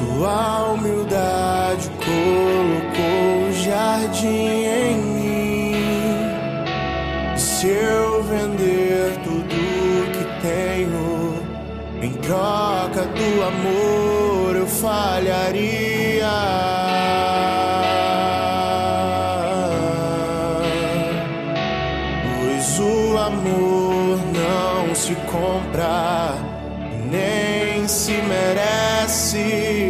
Sua humildade colocou o jardim em mim. Se eu vender tudo que tenho em troca do amor, eu falharia. Pois o amor não se compra, nem se merece.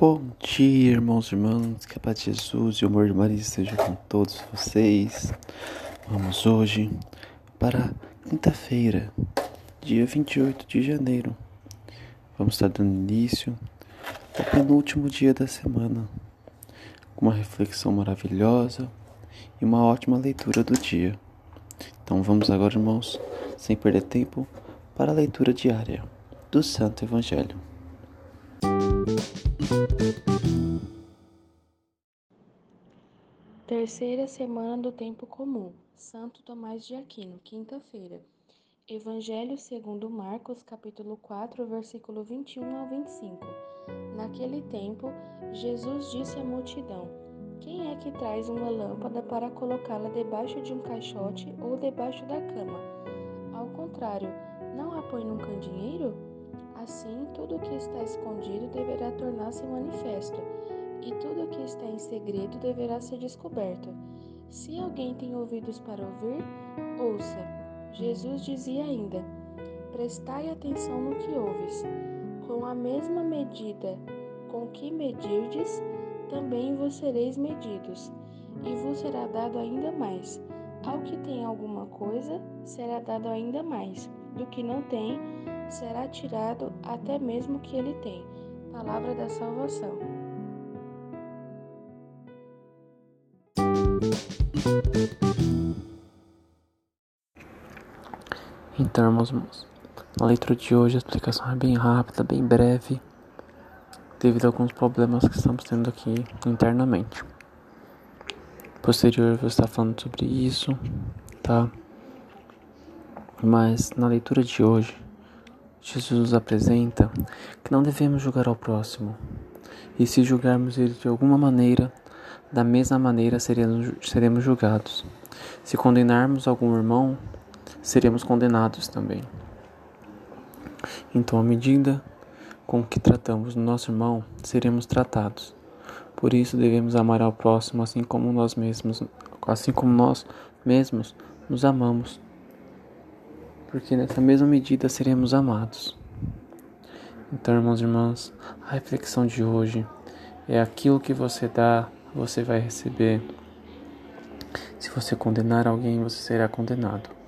Bom dia, irmãos e irmãs, que a paz de Jesus e o amor de Maria esteja com todos vocês. Vamos hoje para quinta-feira, dia 28 de janeiro. Vamos estar dando início ao penúltimo dia da semana, com uma reflexão maravilhosa e uma ótima leitura do dia. Então vamos agora, irmãos, sem perder tempo, para a leitura diária do Santo Evangelho. Terceira semana do tempo comum. Santo Tomás de Aquino, quinta-feira. Evangelho segundo Marcos, capítulo 4, versículo 21 ao 25. Naquele tempo, Jesus disse à multidão: Quem é que traz uma lâmpada para colocá-la debaixo de um caixote ou debaixo da cama? Ao contrário, não a põe num candeeiro? Assim, tudo o que está escondido deverá tornar-se manifesto e tudo o que está em segredo deverá ser descoberto. Se alguém tem ouvidos para ouvir, ouça. Jesus dizia ainda: Prestai atenção no que ouves. Com a mesma medida com que medirdes, também vos sereis medidos, e vos será dado ainda mais. Ao que tem alguma coisa, será dado ainda mais. Do que não tem, será tirado até mesmo o que ele tem. Palavra da salvação. Então, irmãos, irmãos, na leitura de hoje a explicação é bem rápida, bem breve, devido a alguns problemas que estamos tendo aqui internamente. Posterior eu vou estar falando sobre isso, tá? Mas na leitura de hoje, Jesus nos apresenta que não devemos julgar ao próximo, e se julgarmos ele de alguma maneira, da mesma maneira seremos julgados. Se condenarmos algum irmão, seremos condenados também. Então, à medida com que tratamos nosso irmão, seremos tratados. Por isso devemos amar ao próximo assim como nós mesmos, assim como nós mesmos nos amamos. Porque nessa mesma medida seremos amados. Então, irmãos e irmãs, a reflexão de hoje é aquilo que você dá, você vai receber. Se você condenar alguém, você será condenado.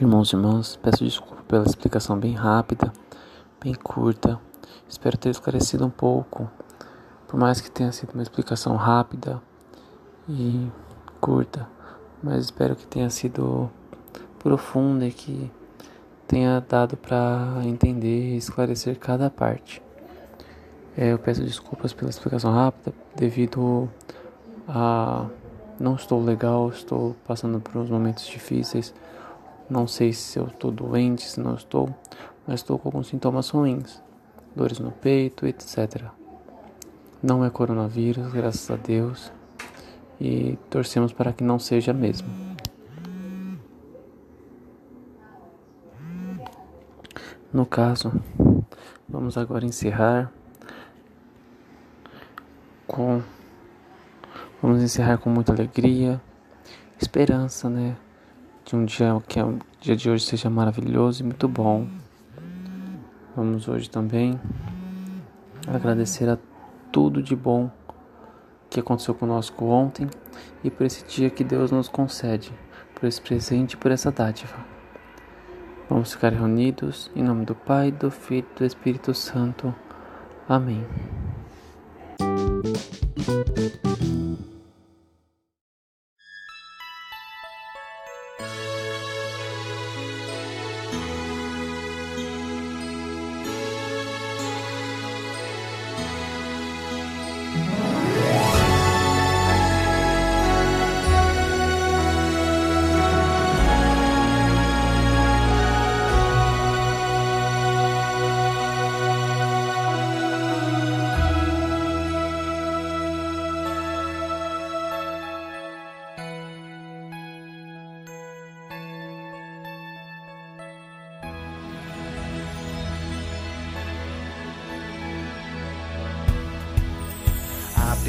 Irmãos e irmãs, peço desculpa pela explicação bem rápida, bem curta. Espero ter esclarecido um pouco. Por mais que tenha sido uma explicação rápida e curta, mas espero que tenha sido profunda e que tenha dado para entender e esclarecer cada parte. É, eu peço desculpas pela explicação rápida, devido a não estou legal, estou passando por uns momentos difíceis. Não sei se eu estou doente, se não estou, mas estou com alguns sintomas ruins, dores no peito, etc. Não é coronavírus, graças a Deus, e torcemos para que não seja mesmo. No caso, vamos agora encerrar com vamos encerrar com muita alegria, esperança, né? De um dia que o dia de hoje seja maravilhoso e muito bom. Vamos hoje também agradecer a tudo de bom que aconteceu conosco ontem e por esse dia que Deus nos concede, por esse presente e por essa dádiva. Vamos ficar reunidos em nome do Pai, do Filho e do Espírito Santo. Amém.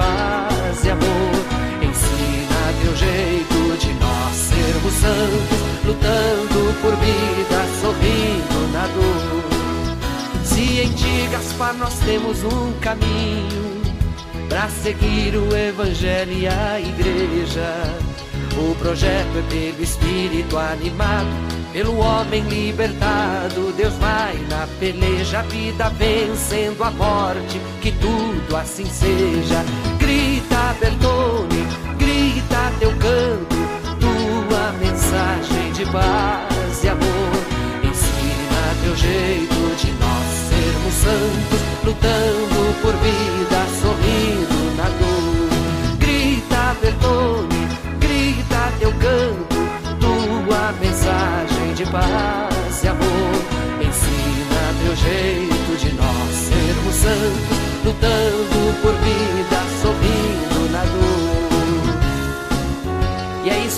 Paz e amor. Ensina teu jeito de nós sermos santos, lutando por vida, sorrindo na dor. Se em ti, Gaspar, nós temos um caminho para seguir o Evangelho e a Igreja. O projeto é pelo Espírito animado, pelo homem libertado. Deus vai na peleja, a vida vencendo a morte, que tudo assim seja. Bertone, grita teu canto, tua mensagem de paz e amor. Ensina teu jeito de nós sermos santos, lutando por vida, sorrindo na dor. Grita, Bertone, grita teu canto, tua mensagem de paz e amor. Ensina teu jeito de nós sermos santos, lutando por vida,